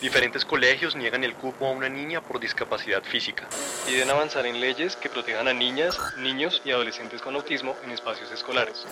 Diferentes colegios niegan el cupo a una niña por discapacidad física. Piden avanzar en leyes que protejan a niñas, niños y adolescentes con autismo en espacios escolares.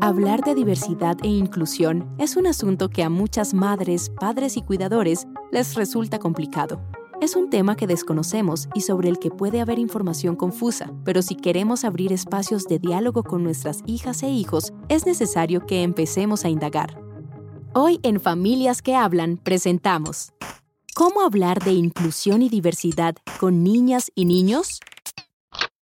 Hablar de diversidad e inclusión es un asunto que a muchas madres, padres y cuidadores les resulta complicado. Es un tema que desconocemos y sobre el que puede haber información confusa, pero si queremos abrir espacios de diálogo con nuestras hijas e hijos, es necesario que empecemos a indagar. Hoy en Familias que Hablan presentamos ¿Cómo hablar de inclusión y diversidad con niñas y niños?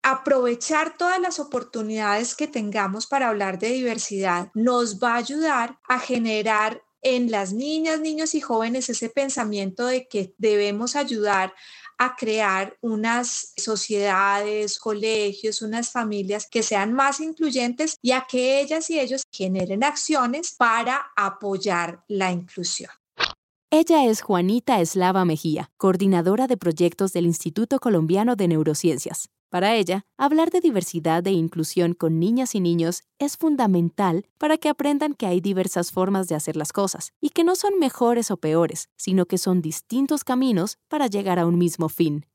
aprovechar todas las oportunidades que tengamos para hablar de diversidad nos va a ayudar a generar en las niñas, niños y jóvenes ese pensamiento de que debemos ayudar a crear unas sociedades, colegios, unas familias que sean más incluyentes y a que ellas y ellos generen acciones para apoyar la inclusión. Ella es Juanita Eslava Mejía, coordinadora de proyectos del Instituto Colombiano de Neurociencias. Para ella, hablar de diversidad e inclusión con niñas y niños es fundamental para que aprendan que hay diversas formas de hacer las cosas y que no son mejores o peores, sino que son distintos caminos para llegar a un mismo fin.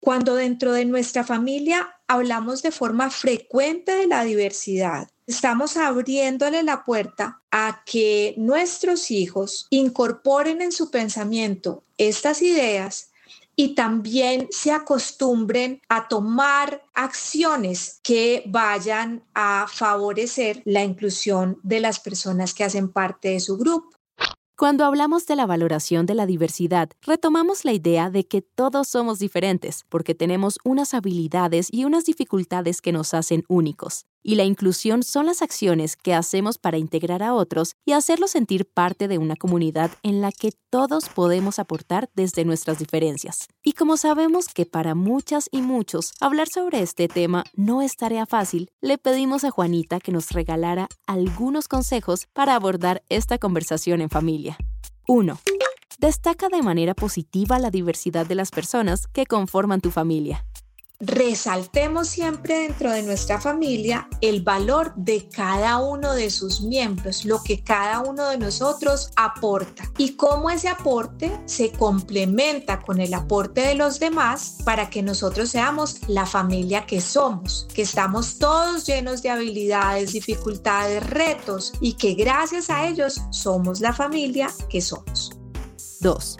Cuando dentro de nuestra familia hablamos de forma frecuente de la diversidad, estamos abriéndole la puerta a que nuestros hijos incorporen en su pensamiento estas ideas y también se acostumbren a tomar acciones que vayan a favorecer la inclusión de las personas que hacen parte de su grupo. Cuando hablamos de la valoración de la diversidad, retomamos la idea de que todos somos diferentes, porque tenemos unas habilidades y unas dificultades que nos hacen únicos. Y la inclusión son las acciones que hacemos para integrar a otros y hacerlos sentir parte de una comunidad en la que todos podemos aportar desde nuestras diferencias. Y como sabemos que para muchas y muchos hablar sobre este tema no es tarea fácil, le pedimos a Juanita que nos regalara algunos consejos para abordar esta conversación en familia. 1. Destaca de manera positiva la diversidad de las personas que conforman tu familia resaltemos siempre dentro de nuestra familia el valor de cada uno de sus miembros, lo que cada uno de nosotros aporta y cómo ese aporte se complementa con el aporte de los demás para que nosotros seamos la familia que somos, que estamos todos llenos de habilidades, dificultades, retos y que gracias a ellos somos la familia que somos. 2.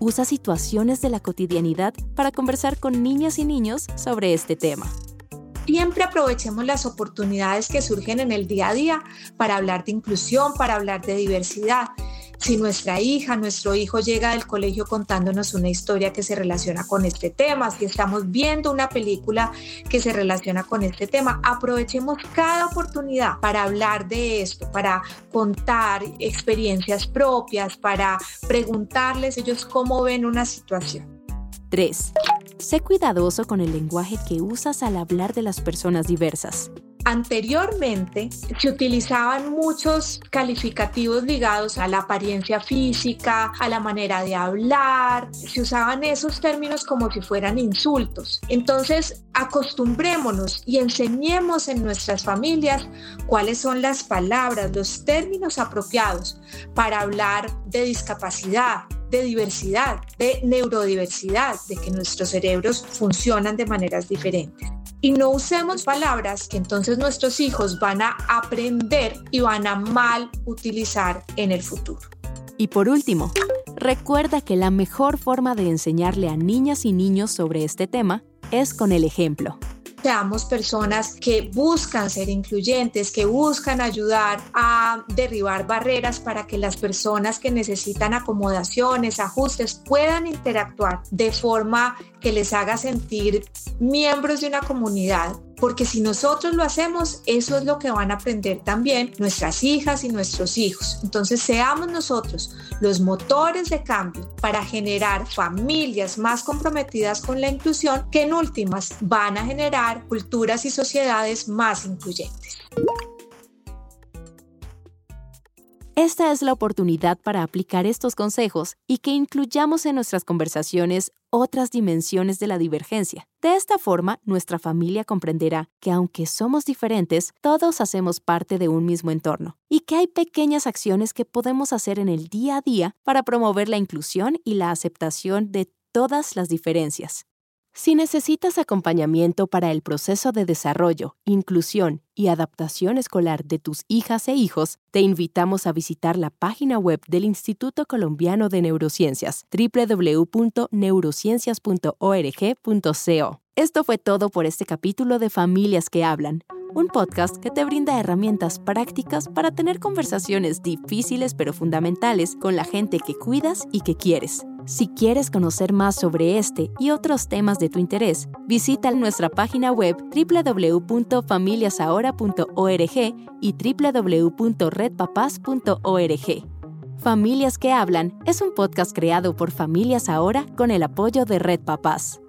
Usa situaciones de la cotidianidad para conversar con niñas y niños sobre este tema. Siempre aprovechemos las oportunidades que surgen en el día a día para hablar de inclusión, para hablar de diversidad si nuestra hija, nuestro hijo llega del colegio contándonos una historia que se relaciona con este tema, si estamos viendo una película que se relaciona con este tema, aprovechemos cada oportunidad para hablar de esto, para contar experiencias propias, para preguntarles ellos cómo ven una situación. 3. Sé cuidadoso con el lenguaje que usas al hablar de las personas diversas. Anteriormente se utilizaban muchos calificativos ligados a la apariencia física, a la manera de hablar, se usaban esos términos como si fueran insultos. Entonces, acostumbrémonos y enseñemos en nuestras familias cuáles son las palabras, los términos apropiados para hablar de discapacidad, de diversidad, de neurodiversidad, de que nuestros cerebros funcionan de maneras diferentes y no usemos palabras que entonces nuestros hijos van a aprender y van a mal utilizar en el futuro. Y por último, recuerda que la mejor forma de enseñarle a niñas y niños sobre este tema es con el ejemplo seamos personas que buscan ser incluyentes, que buscan ayudar a derribar barreras para que las personas que necesitan acomodaciones, ajustes, puedan interactuar de forma que les haga sentir miembros de una comunidad porque si nosotros lo hacemos, eso es lo que van a aprender también nuestras hijas y nuestros hijos. Entonces, seamos nosotros los motores de cambio para generar familias más comprometidas con la inclusión que en últimas van a generar culturas y sociedades más incluyentes. Esta es la oportunidad para aplicar estos consejos y que incluyamos en nuestras conversaciones otras dimensiones de la divergencia. De esta forma, nuestra familia comprenderá que aunque somos diferentes, todos hacemos parte de un mismo entorno y que hay pequeñas acciones que podemos hacer en el día a día para promover la inclusión y la aceptación de todas las diferencias. Si necesitas acompañamiento para el proceso de desarrollo, inclusión y adaptación escolar de tus hijas e hijos, te invitamos a visitar la página web del Instituto Colombiano de Neurociencias, www.neurociencias.org.co. Esto fue todo por este capítulo de Familias que Hablan, un podcast que te brinda herramientas prácticas para tener conversaciones difíciles pero fundamentales con la gente que cuidas y que quieres. Si quieres conocer más sobre este y otros temas de tu interés, visita nuestra página web www.familiasahora.org y www.redpapas.org. Familias que Hablan es un podcast creado por Familias Ahora con el apoyo de Red Papás.